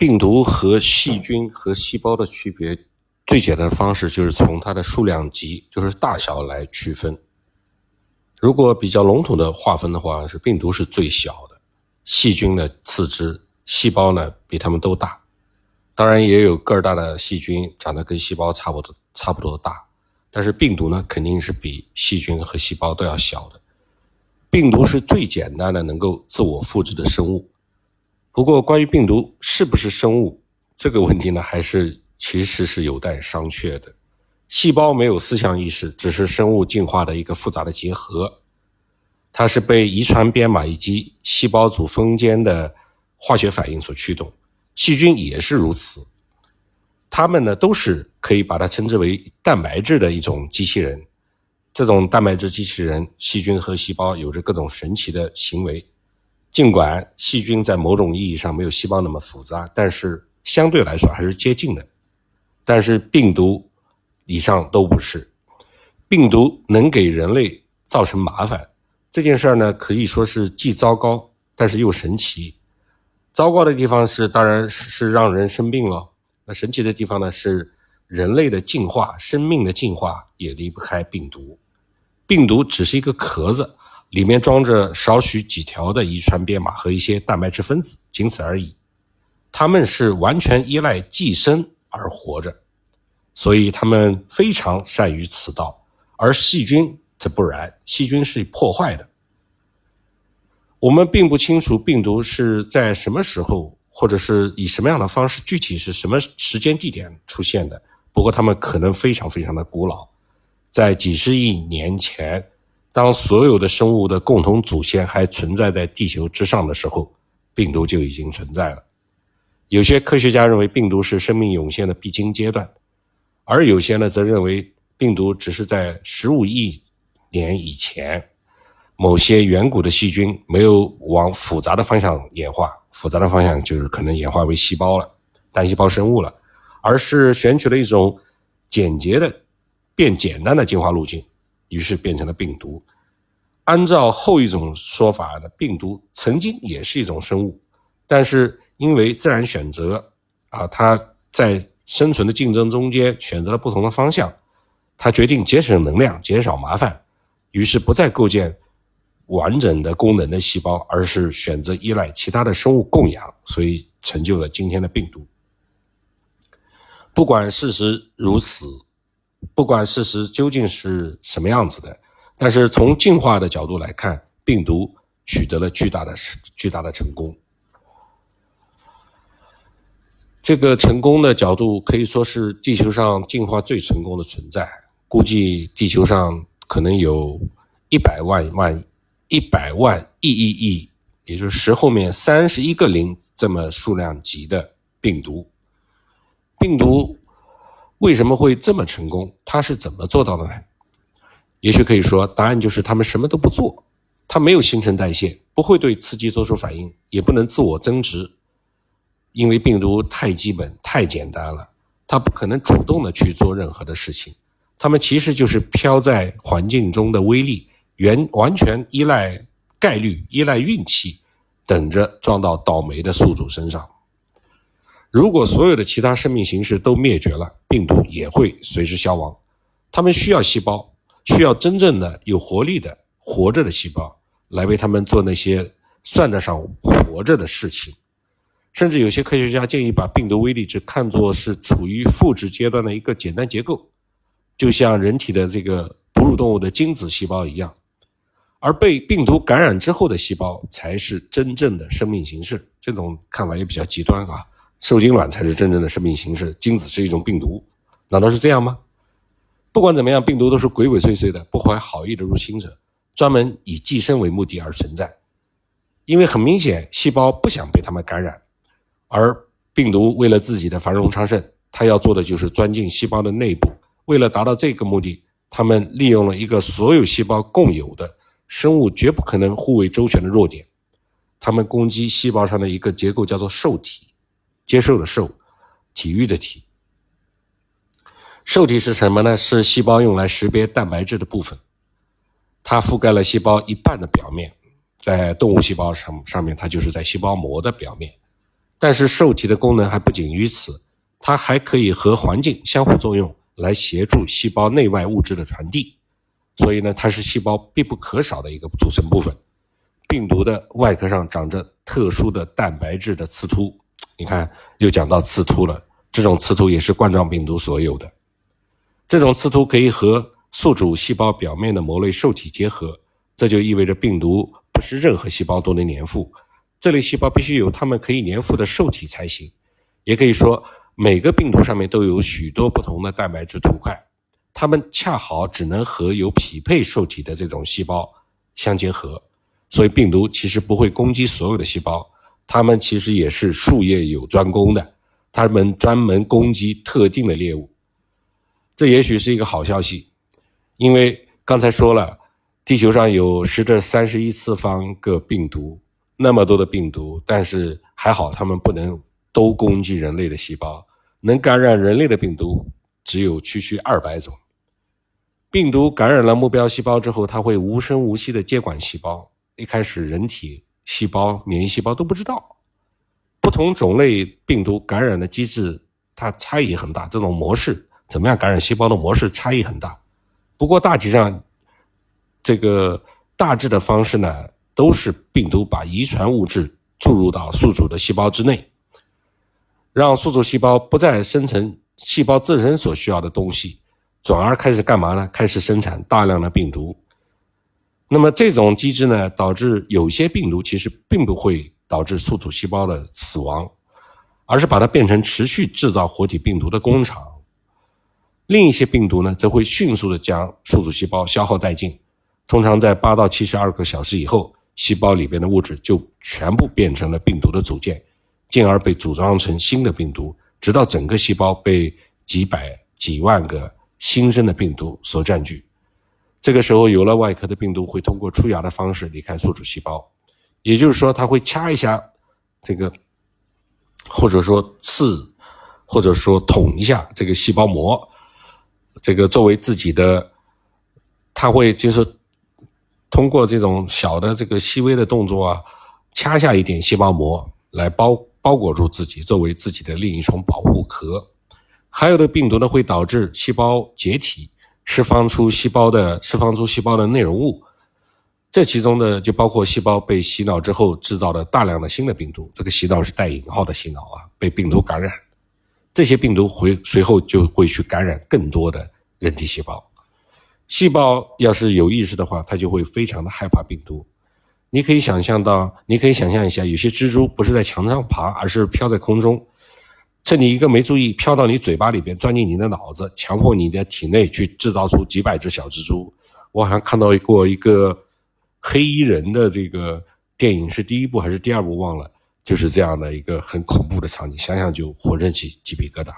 病毒和细菌和细胞的区别，最简单的方式就是从它的数量级，就是大小来区分。如果比较笼统的划分的话，是病毒是最小的，细菌呢次之，细胞呢比它们都大。当然也有个儿大的细菌，长得跟细胞差不多差不多大，但是病毒呢肯定是比细菌和细胞都要小的。病毒是最简单的能够自我复制的生物。不过，关于病毒是不是生物这个问题呢，还是其实是有待商榷的。细胞没有思想意识，只是生物进化的一个复杂的结合。它是被遗传编码以及细胞组分间的化学反应所驱动。细菌也是如此。它们呢，都是可以把它称之为蛋白质的一种机器人。这种蛋白质机器人，细菌和细胞有着各种神奇的行为。尽管细菌在某种意义上没有细胞那么复杂，但是相对来说还是接近的。但是病毒以上都不是。病毒能给人类造成麻烦，这件事儿呢可以说是既糟糕，但是又神奇。糟糕的地方是，当然是让人生病了。那神奇的地方呢是，人类的进化、生命的进化也离不开病毒。病毒只是一个壳子。里面装着少许几条的遗传编码和一些蛋白质分子，仅此而已。它们是完全依赖寄生而活着，所以它们非常善于此道。而细菌则不然，细菌是破坏的。我们并不清楚病毒是在什么时候，或者是以什么样的方式，具体是什么时间地点出现的。不过，它们可能非常非常的古老，在几十亿年前。当所有的生物的共同祖先还存在在地球之上的时候，病毒就已经存在了。有些科学家认为病毒是生命涌现的必经阶段，而有些呢则认为病毒只是在十五亿年以前，某些远古的细菌没有往复杂的方向演化，复杂的方向就是可能演化为细胞了，单细胞生物了，而是选取了一种简洁的、变简单的进化路径。于是变成了病毒。按照后一种说法呢，病毒曾经也是一种生物，但是因为自然选择啊，它在生存的竞争中间选择了不同的方向，它决定节省能量、减少麻烦，于是不再构建完整的功能的细胞，而是选择依赖其他的生物供养，所以成就了今天的病毒。不管事实如此。不管事实究竟是什么样子的，但是从进化的角度来看，病毒取得了巨大的巨大的成功。这个成功的角度可以说是地球上进化最成功的存在。估计地球上可能有一百万万一百万亿亿亿，也就是十后面三十一个零这么数量级的病毒。病毒。为什么会这么成功？他是怎么做到的呢？也许可以说，答案就是他们什么都不做。它没有新陈代谢，不会对刺激做出反应，也不能自我增殖，因为病毒太基本、太简单了，它不可能主动的去做任何的事情。他们其实就是飘在环境中的微粒，原完全依赖概率、依赖运气，等着撞到倒霉的宿主身上。如果所有的其他生命形式都灭绝了，病毒也会随之消亡。它们需要细胞，需要真正的有活力的活着的细胞来为他们做那些算得上活着的事情。甚至有些科学家建议把病毒微粒只看作是处于复制阶段的一个简单结构，就像人体的这个哺乳动物的精子细胞一样。而被病毒感染之后的细胞才是真正的生命形式。这种看法也比较极端啊。受精卵才是真正的生命形式，精子是一种病毒，难道是这样吗？不管怎么样，病毒都是鬼鬼祟祟的、不怀好意的入侵者，专门以寄生为目的而存在。因为很明显，细胞不想被它们感染，而病毒为了自己的繁荣昌盛，它要做的就是钻进细胞的内部。为了达到这个目的，他们利用了一个所有细胞共有的、生物绝不可能互为周全的弱点，他们攻击细胞上的一个结构，叫做受体。接受的受，体育的体。受体是什么呢？是细胞用来识别蛋白质的部分，它覆盖了细胞一半的表面。在动物细胞上上面，它就是在细胞膜的表面。但是受体的功能还不仅于此，它还可以和环境相互作用，来协助细胞内外物质的传递。所以呢，它是细胞必不可少的一个组成部分。病毒的外壳上长着特殊的蛋白质的刺突，你看又讲到刺突了。这种刺突也是冠状病毒所有的。这种刺突可以和宿主细胞表面的膜类受体结合，这就意味着病毒不是任何细胞都能粘附。这类细胞必须有它们可以粘附的受体才行。也可以说，每个病毒上面都有许多不同的蛋白质图块，它们恰好只能和有匹配受体的这种细胞相结合。所以病毒其实不会攻击所有的细胞，它们其实也是术业有专攻的，它们专门攻击特定的猎物。这也许是一个好消息，因为刚才说了，地球上有十的三十一次方个病毒，那么多的病毒，但是还好它们不能都攻击人类的细胞，能感染人类的病毒只有区区二百种。病毒感染了目标细胞之后，它会无声无息地接管细胞。一开始，人体细胞、免疫细胞都不知道，不同种类病毒感染的机制它差异很大，这种模式怎么样感染细胞的模式差异很大。不过大体上，这个大致的方式呢，都是病毒把遗传物质注入到宿主的细胞之内，让宿主细胞不再生成细胞自身所需要的东西，转而开始干嘛呢？开始生产大量的病毒。那么这种机制呢，导致有些病毒其实并不会导致宿主细胞的死亡，而是把它变成持续制造活体病毒的工厂。另一些病毒呢，则会迅速的将宿主细胞消耗殆尽，通常在八到七十二个小时以后，细胞里边的物质就全部变成了病毒的组件，进而被组装成新的病毒，直到整个细胞被几百几万个新生的病毒所占据。这个时候，有了外壳的病毒会通过出芽的方式离开宿主细胞，也就是说，它会掐一下这个，或者说刺，或者说捅一下这个细胞膜，这个作为自己的，它会就是通过这种小的这个细微的动作啊，掐下一点细胞膜来包包裹住自己，作为自己的另一重保护壳。还有的病毒呢，会导致细胞解体。释放出细胞的释放出细胞的内容物，这其中呢就包括细胞被洗脑之后制造的大量的新的病毒。这个洗脑是带引号的洗脑啊，被病毒感染，这些病毒回随后就会去感染更多的人体细胞。细胞要是有意识的话，它就会非常的害怕病毒。你可以想象到，你可以想象一下，有些蜘蛛不是在墙上爬，而是飘在空中。趁你一个没注意，飘到你嘴巴里边，钻进你的脑子，强迫你的体内去制造出几百只小蜘蛛。我好像看到过一个黑衣人的这个电影，是第一部还是第二部忘了，就是这样的一个很恐怖的场景，想想就浑身起鸡皮疙瘩。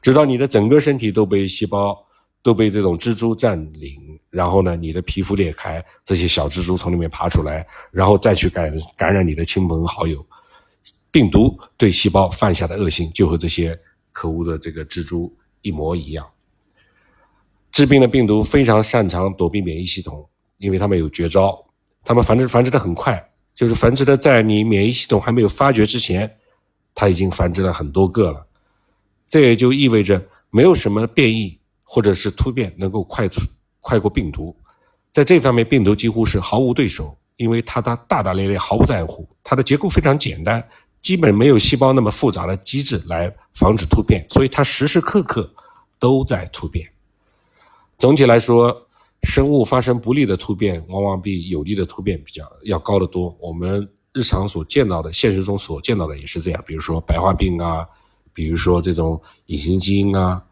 直到你的整个身体都被细胞都被这种蜘蛛占领，然后呢，你的皮肤裂开，这些小蜘蛛从里面爬出来，然后再去感感染你的亲朋好友。病毒对细胞犯下的恶行，就和这些可恶的这个蜘蛛一模一样。致病的病毒非常擅长躲避免疫系统，因为它们有绝招，它们繁殖繁殖的很快，就是繁殖的在你免疫系统还没有发觉之前，它已经繁殖了很多个了。这也就意味着没有什么变异或者是突变能够快速快过病毒，在这方面病毒几乎是毫无对手，因为它的大大咧咧毫不在乎，它的结构非常简单。基本没有细胞那么复杂的机制来防止突变，所以它时时刻刻都在突变。总体来说，生物发生不利的突变，往往比有利的突变比较要高得多。我们日常所见到的，现实中所见到的也是这样。比如说白化病啊，比如说这种隐形基因啊。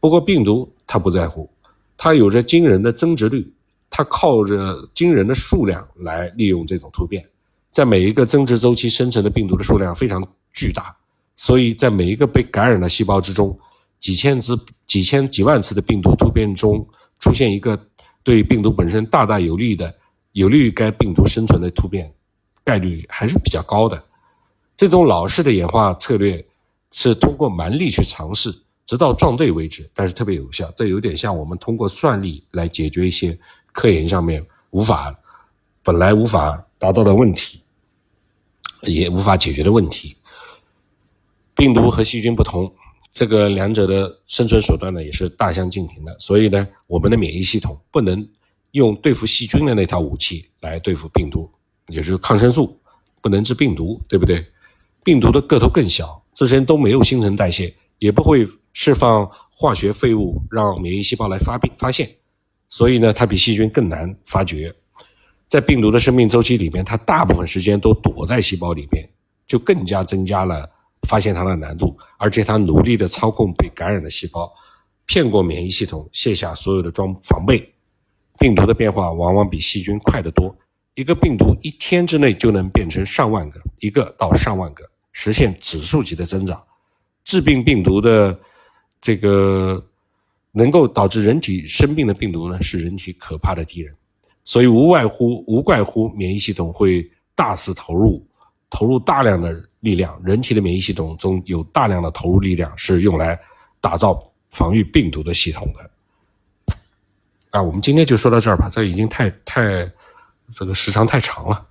不过病毒它不在乎，它有着惊人的增殖率，它靠着惊人的数量来利用这种突变。在每一个增殖周期生成的病毒的数量非常巨大，所以在每一个被感染的细胞之中，几千次、几千、几万次的病毒突变中出现一个对病毒本身大大有利的、有利于该病毒生存的突变，概率还是比较高的。这种老式的演化策略是通过蛮力去尝试，直到撞对为止，但是特别有效。这有点像我们通过算力来解决一些科研上面无法、本来无法达到的问题。也无法解决的问题，病毒和细菌不同，这个两者的生存手段呢也是大相径庭的。所以呢，我们的免疫系统不能用对付细菌的那套武器来对付病毒，也就是抗生素不能治病毒，对不对？病毒的个头更小，自身都没有新陈代谢，也不会释放化学废物让免疫细胞来发病发现，所以呢，它比细菌更难发觉。在病毒的生命周期里面，它大部分时间都躲在细胞里面，就更加增加了发现它的难度。而且它努力的操控被感染的细胞，骗过免疫系统，卸下所有的装防备。病毒的变化往往比细菌快得多，一个病毒一天之内就能变成上万个，一个到上万个。实现指数级的增长，致病病毒的这个能够导致人体生病的病毒呢，是人体可怕的敌人，所以无外乎无怪乎免疫系统会大肆投入，投入大量的力量，人体的免疫系统中有大量的投入力量是用来打造防御病毒的系统的。啊，我们今天就说到这儿吧，这已经太太这个时长太长了。